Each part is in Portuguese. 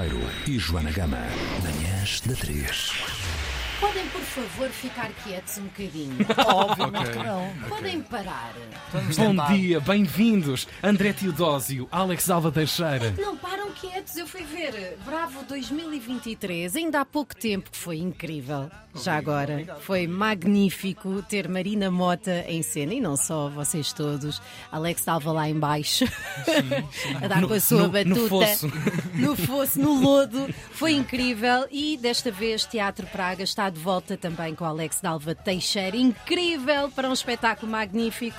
Ribeiro e Joana Gama. Manhãs da 3. Podem, por favor, ficar quietos um bocadinho. Obviamente que não. Podem parar. Vamos Bom tentar. dia, bem-vindos. André Teodósio, Alex Alva Teixeira. Não param quietos. Eu fui ver Bravo 2023, ainda há pouco tempo, que foi incrível. Já agora, foi magnífico ter Marina Mota em cena e não só, vocês todos. Alex estava lá em baixo a dar com a sua no- batuta. no fosso. no fosso, no lodo. Foi incrível e desta vez Teatro Praga está de volta também com Alex Dalva Teixeira. Incrível para um espetáculo magnífico.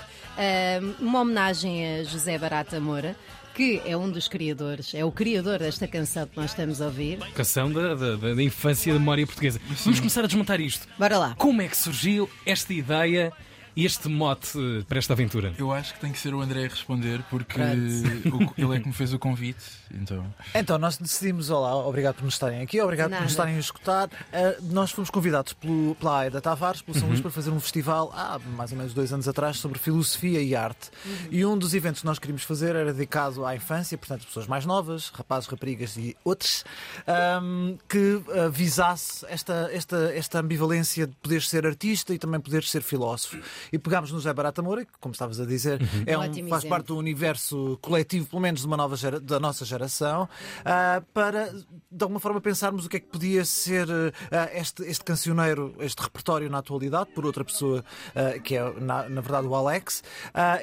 Uma homenagem a José Barata Moura. Que é um dos criadores, é o criador desta canção que nós estamos a ouvir. Canção da, da, da- da infância da memória portuguesa. Vamos começar a desmontar isto. Bora lá. Como é que surgiu esta ideia este mote eh, para esta aventura? Eu acho que tem que ser o André a responder porque o- ele é que me fez o convite. Então, Então, nós decidimos, olá, obrigado por nos estarem aqui, obrigado por nos estarem a escutar. Uh, nós fomos convidados pelo, pela Aida Tavares, pelo São Uhum. Luís, para fazer um festival há mais ou menos dois anos atrás sobre filosofia e arte. E um dos eventos que nós queríamos fazer era dedicado à infância, portanto, pessoas mais novas, rapazes, raparigas e outros, um, que uh, visasse esta, esta, esta ambivalência de poderes ser artista e também poderes ser filósofo. E pegámos no José Barata Moura, que, como estavas a dizer, é um, Ótimo faz exemplo. parte do universo coletivo, pelo menos de uma nova gera- da nossa geração, ah, para de alguma forma pensarmos o que é que podia ser ah, este, este cancioneiro, este repertório na atualidade, por outra pessoa ah, que é na, na verdade o Alex,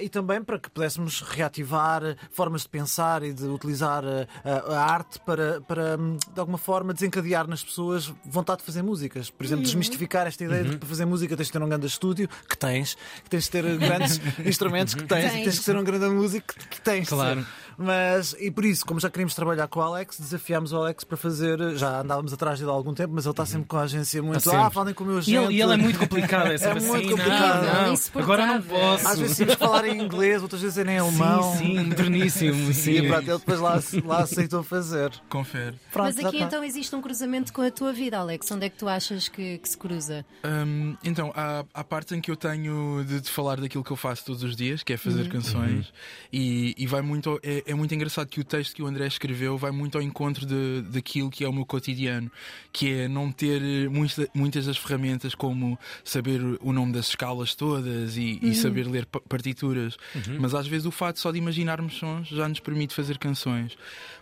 e também para que pudéssemos reativar formas de pensar e de utilizar a, a arte para, para de alguma forma desencadear nas pessoas vontade de fazer músicas. Por exemplo, desmistificar esta ideia de que para fazer música tens de ter um grande estúdio, que tens, que tens de ter grandes instrumentos, que tens, e Tens. tens que ser um grande músico, que, que tens. de Claro. Mas, e por isso, como já queríamos trabalhar com o Alex, desafiámos o Alex para fazer. Já andávamos atrás dele há algum tempo, mas ele está sempre com a agência muito. Ah, falem com o meu E agente. ele, e ele é muito complicado, é, sempre muito assim, complicado. Não, não, Insuportável. agora não posso. Às vezes tínhamos que falar em inglês, outras vezes era em alemão. Sim, sim, moderníssimo. E Sim. pronto, ele depois lá, lá aceitou fazer. confere. Pronto, Mas aqui então existe um cruzamento com a tua vida, Alex. Onde é que tu achas que, que se cruza? Hum, então, há, há parte em que eu tenho de, de falar daquilo que eu faço todos os dias, que é fazer canções, e, e vai muito. É, é muito engraçado que o texto que o André escreveu vai muito ao encontro de, daquilo que é o meu cotidiano, que é não ter eh, muita- muitas das ferramentas como saber o nome das escalas todas e, e saber ler pa- partituras, mas às vezes o fato só de imaginarmos sons já nos permite fazer canções.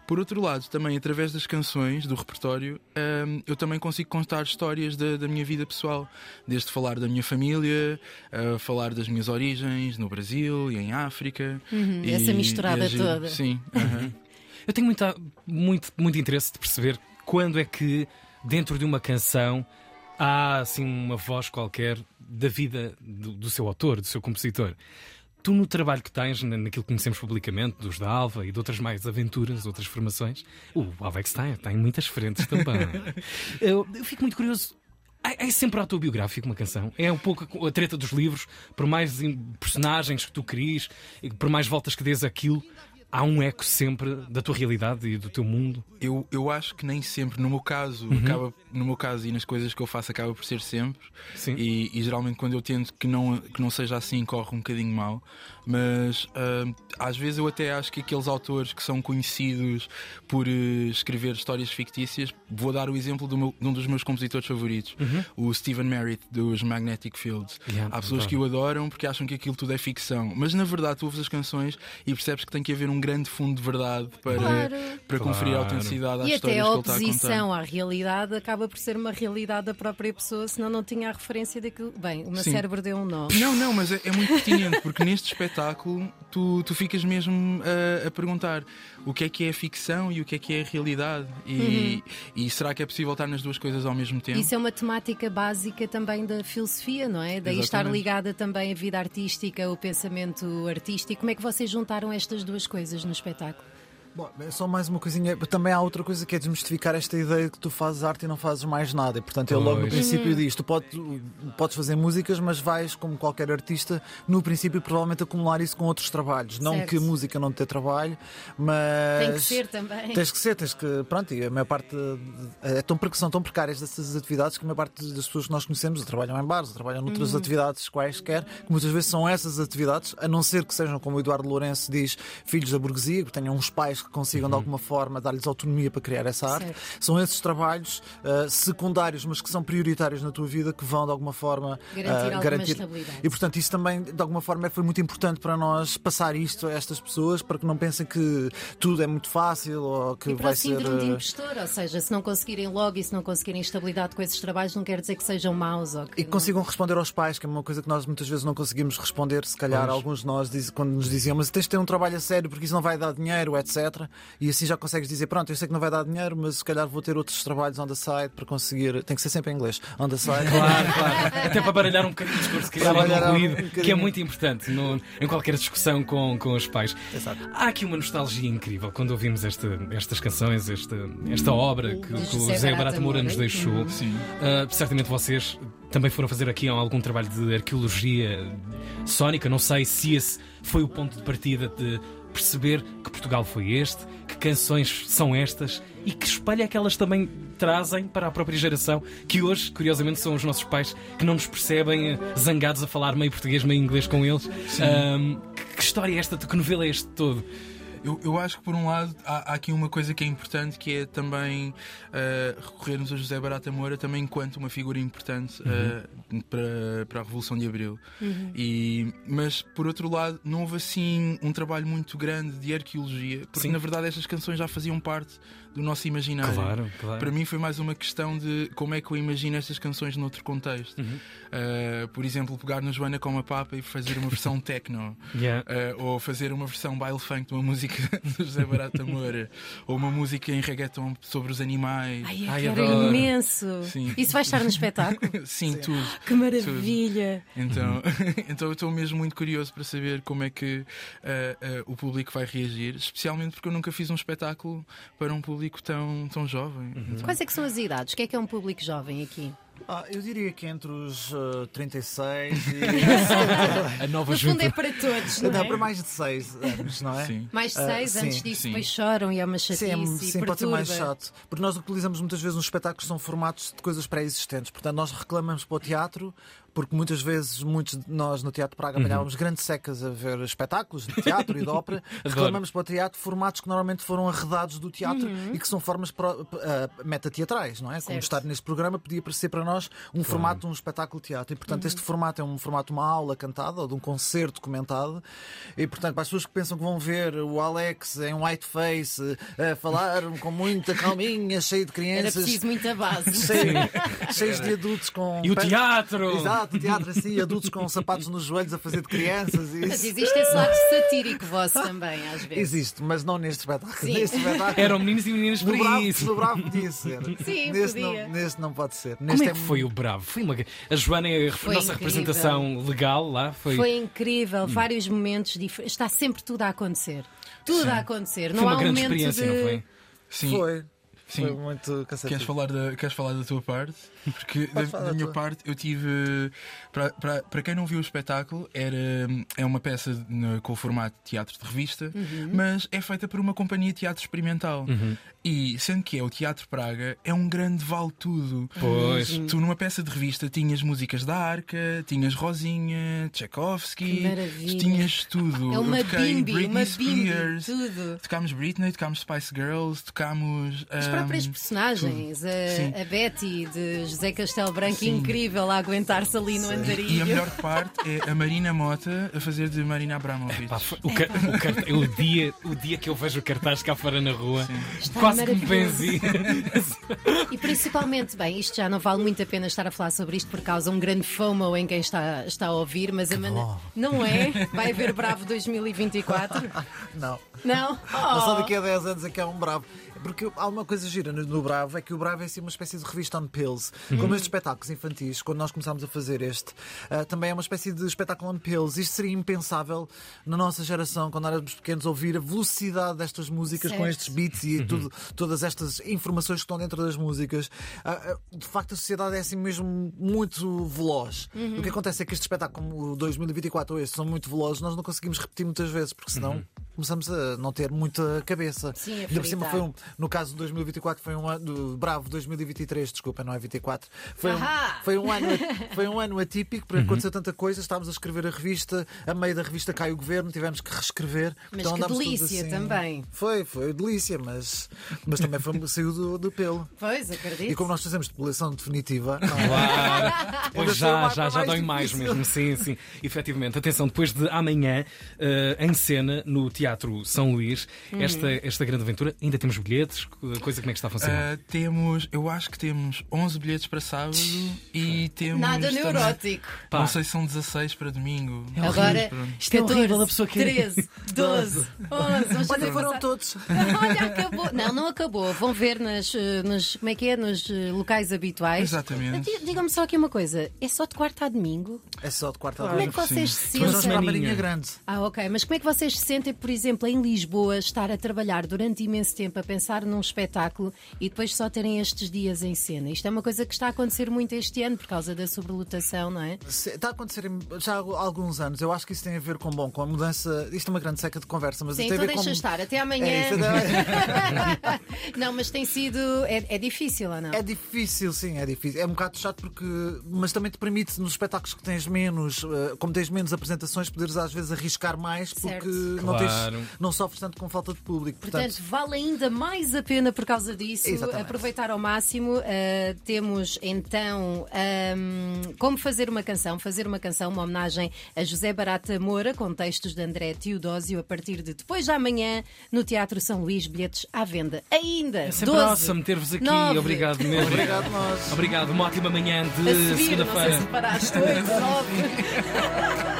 Por outro lado, também através das canções, do repertório, hum, eu também consigo contar histórias da, da minha vida pessoal, desde falar da minha família, a falar das minhas origens no Brasil e em África. E- essa misturada e toda. Sim. aham. Eu tenho muita, muito, muito interesse de perceber quando é que, dentro de uma canção, há assim uma voz qualquer da vida do, do seu autor, do seu compositor. Tu, no trabalho que tens, na- naquilo que conhecemos publicamente, dos da Alva e de outras mais aventuras, outras formações, o Alex tem, tem muitas frentes também. eu, eu fico muito curioso. É, sempre autobiográfico uma canção? É um pouco a treta dos livros, por mais personagens que tu cries, por mais voltas que dês aquilo, há um eco sempre da tua realidade e do teu mundo. Eu, eu acho que nem sempre, no meu caso, acaba, no meu caso e nas coisas que eu faço, acaba por ser sempre. E, e geralmente quando eu tento que não, que não seja assim, corre um bocadinho mal. Mas ah, às vezes eu até acho que aqueles autores que são conhecidos por eh, escrever histórias fictícias, vou dar o exemplo do meu- de um dos meus compositores favoritos, o Stephen Merritt, dos Magnetic Fields. Yeah, Há pessoas adoro. que o adoram porque acham que aquilo tudo é ficção. Mas na verdade tu ouves as canções e percebes que tem que haver um grande fundo de verdade para, Claro. para conferir Claro. autenticidade às E até histórias a que ele está a contar. oposição à realidade acaba por ser uma realidade da própria pessoa, senão não tinha a referência daquilo. Bem, o meu Sim. cérebro deu um nó. Não, não, mas é, é muito pertinente porque neste espetáculo tu, tu ficas mesmo a, a perguntar o que é que é ficção e o que é que é realidade e, e será que é possível estar nas duas coisas ao mesmo tempo? Isso é uma temática básica também da filosofia, não é? Daí estar ligada também à vida artística, o pensamento artístico. Como é que vocês juntaram estas duas coisas no espetáculo? Bom, é só mais uma coisinha. Também há outra coisa que é desmistificar esta ideia de que tu fazes arte e não fazes mais nada. E, portanto, ele logo no princípio diz: tu pode- podes fazer músicas, mas vais, como qualquer artista, no princípio, provavelmente acumular isso com outros trabalhos. Não Certo. que a música não te dê trabalho, mas. Tem que ser também. Tens que ser, tens que. Pronto, e a maior parte. É tão, são tão precárias dessas atividades que a maior parte das pessoas que nós conhecemos ou trabalham em bares, ou trabalham noutras Uhum. atividades quaisquer, que muitas vezes são essas atividades, a não ser que sejam, como o Eduardo Lourenço diz, filhos da burguesia, que tenham uns pais que consigam de alguma forma dar-lhes autonomia para criar essa arte. Certo. São esses trabalhos uh, secundários, mas que são prioritários na tua vida, que vão de alguma forma Garantir uh, alguma estabilidade. E portanto, isso também de alguma forma foi muito importante para nós passar isto a estas pessoas para que não pensem que tudo é muito fácil ou que E para vai o ser. síndrome de uh, impostor, ou seja, se não conseguirem logo e se não conseguirem estabilidade com esses trabalhos, não quer dizer que sejam maus ou que E que não- consigam responder aos pais, que é uma coisa que nós muitas vezes não conseguimos responder. Se calhar, alguns de nós, diz- quando nos diziam, mas tens de ter um trabalho a sério porque isso não vai dar dinheiro, etc. E assim já consegues dizer, pronto, eu sei que não vai dar dinheiro, mas se calhar vou ter outros trabalhos on the side para conseguir. Tem que ser sempre em inglês. On the side. Claro, claro. Até para baralhar um bocadinho o discurso, baralhar um que é muito importante no- em qualquer discussão com, com os pais. Exato. Há aqui uma nostalgia incrível quando ouvimos esta- estas canções, esta, esta obra que, que o José José Barata Moura nos deixou. Sim. Ah, certamente vocês também foram fazer aqui algum trabalho de arqueologia sónica. Não sei se esse foi o ponto de partida de perceber que Portugal foi este, que canções são estas e que espelho é que elas também trazem para a própria geração, que hoje, curiosamente, são os nossos pais que não nos percebem eh, zangados a falar meio português, meio inglês com eles. Ahm, que, que história é esta? Que novela é este todo? Eu, eu acho que por um lado há, há aqui uma coisa que é importante que é também eh, recorrermos a José Barata Moura também enquanto uma figura importante eh, para, para a Revolução de Abril. E, mas por outro lado, não houve assim um trabalho muito grande de arqueologia, porque Sim. na verdade estas canções já faziam parte do nosso imaginário. Claro, claro. Para mim foi mais uma questão de como é que eu imagino estas canções noutro contexto. Uh, por exemplo, pegar no Joana com a Papa e fazer uma versão techno. Yeah. Uh, ou fazer uma versão baile funk de uma música do José Barata Moura. ou uma música em reggaeton sobre os animais. Ai, Ai, adoro. imenso. Sim. Isso vai estar no espetáculo? Sim, tudo. Que maravilha! Então, então eu estou mesmo muito curioso para saber como é que uh, uh, o público vai reagir, especialmente porque eu nunca fiz um espetáculo para um público tão, tão jovem. Quais é que são as idades? O que é que é um público jovem aqui? Ah, eu diria que entre os uh, 36 e. A nova No fundo é para todos, não é? para mais de 6 anos, não é? Sim. Mais de Ah, seis, sim, antes disso, sim. depois choram e é uma chatice Sim, é- e sim pode ser mais chato. Porque nós utilizamos muitas vezes nos espetáculos que são formatos de coisas pré-existentes. Portanto, nós reclamamos para o teatro, porque muitas vezes, muitos de nós no Teatro Praga apanhávamos grandes secas a ver espetáculos de teatro e de ópera. reclamamos para o teatro formatos que normalmente foram arredados do teatro e que são formas pro- ah, metateatrais, não é? Como Certo. estar neste programa podia parecer para nós um formato de um espetáculo de teatro. E, portanto, este formato é um formato de uma aula cantada ou de um concerto comentado. E, portanto, para as pessoas que pensam que vão ver o Alex em whiteface a falar com muita calminha, cheio de Era crianças. preciso muita base. cheio- cheios de adultos com. E o teatro! Exato, teatro assim, adultos com sapatos nos joelhos a fazer de crianças. e Mas Isso. existe esse lado satírico vosso também, às vezes. Existe, mas não neste espetáculo. Sim. Neste espetáculo. Eram meninos e meninas por bravo, isso. no bravo podia ser. Sim, neste, podia. Não, neste não pode ser. Como Neste é que foi o Bravo? Foi uma... A Joana é a Foi nossa incrível. representação legal lá. Foi, Foi incrível, vários momentos diferentes. Está sempre tudo a acontecer. Tudo a acontecer. foi Não uma há um grande momento experiência, de... não foi? Sim. Foi. Sim. Foi muito cansativo. Queres falar, da, queres falar da tua parte? Porque da, da minha tua. parte eu tive. Para, para, para quem não viu o espetáculo, era, é uma peça no- com o formato de teatro de revista, Uhum. mas é feita por uma companhia de teatro experimental. E sendo que é o Teatro Praga, é um grande vale tudo. Pois. Tu numa peça de revista tinhas músicas da Arca, tinhas Rosinha, Tchaikovsky, tinhas tudo. É uma eu toquei bimbi, Britney uma bimbi, Spears, tudo. tocámos Britney, tocámos Spice Girls, tocámos. Ahm, próprias personagens, Sim. a, a Betty de José Castelo Branco, Sim. incrível a aguentar-se ali no E a andarilho. melhor parte é a Marina Mota a fazer de Marina Abramovic. Pá, foi- o, car- o car- é o dia, o dia que eu vejo o cartaz cá fora na rua, Está quase que me benzi. E principalmente, bem, isto já não vale muito a pena estar a falar sobre isto por causa um grande FOMO em quem está, está a ouvir, mas a maneira. Não é? Vai haver Bravo 2024? Não. Não? Mas só Oh. daqui a 10 anos é que é um bravo. Porque há uma coisa gira no, Bravo, é que o Bravo é assim uma espécie de revista on pills. Uhum. Como estes espetáculos infantis, quando nós começámos a fazer este, ah, também é uma espécie de espetáculo on pills. Isto seria impensável na nossa geração, quando éramos pequenos, ouvir a velocidade destas músicas com Certo. estes beats e tudo, todas estas informações que estão dentro das músicas. Ah, de facto, a sociedade é assim mesmo muito veloz. Uhum. O que acontece é que este espetáculo, como o 2024 ou este, são muito velozes, nós não conseguimos repetir muitas vezes, porque senão. Começamos a não ter muita cabeça. Sim, Ainda por cima foi um, no caso de 2024 foi um ano Bravo 2023, desculpa, não é 24. Foi um, foi um ano foi um ano atípico porque aconteceu tanta coisa, estávamos a escrever a revista, a meio da revista cai o governo, tivemos que reescrever. Mas então que delícia assim- também. Foi, foi delícia, mas, mas também foi, saiu do, do pelo. Pois, acredito. E como nós fazemos depilação definitiva, não é? Claro. Pois Ainda já, já, já mais dói mais mesmo. Sim, sim. Efetivamente. Atenção, depois de amanhã, eh, em cena, no Teatro São Luís, Uhum. esta, esta grande aventura, ainda temos bilhetes? Coisa como é que está a funcionar? Ah, temos, eu acho que temos 11 bilhetes para sábado e temos. Nada também- neurótico. Pá. Não sei se são 16 para domingo. Agora, Pronto. Isto é horrível, a pessoa que- 13, 12, 11. Vamos Olha, foram todos. Olha, acabou. Não, não acabou. Vão ver nas, nas como é que é, nos eh, locais habituais. Exatamente. Di- Digam-me só aqui uma coisa: é só de quarta a domingo? É só de quarta a Como é domingo. que vocês se sentem? a. Marinha Grande. Ah, ok. Mas como é que vocês se sentem, por exemplo, em Lisboa, estar a trabalhar durante imenso tempo a pensar num espetáculo e depois só terem estes dias em cena? Isto é uma coisa que está a acontecer muito este ano por causa da sobrelotação, não é? Está a acontecer já há alguns anos. Eu acho que isso tem a ver com, bom, com a mudança. Isto é uma grande seca de conversa, mas Sim, tem a então ver deixa com. estar. Até amanhã. É, isso é- não, mas tem sido. É, é difícil ou não? É difícil, sim, é difícil. É um bocado chato porque. Mas também te permite, nos espetáculos que tens menos, eh, como tens menos apresentações, poderes às vezes arriscar mais porque Certo. não, tens, Claro. não sofres tanto com falta de público. Portanto, vale ainda mais a pena por causa disso Exatamente. aproveitar ao máximo. Uh, temos então um, como fazer uma canção, fazer uma canção, uma homenagem a José Barata Moura, com textos de André Teodósio, a partir de depois de amanhã no Teatro São Luís, bilhetes à venda. Ainda! É sempre 12, awesome ter-vos aqui. nove. Obrigado mesmo. Obrigado, nós. Obrigado. Uma ótima manhã A de subir, não sei segunda-feira. se paraste, 8, 9.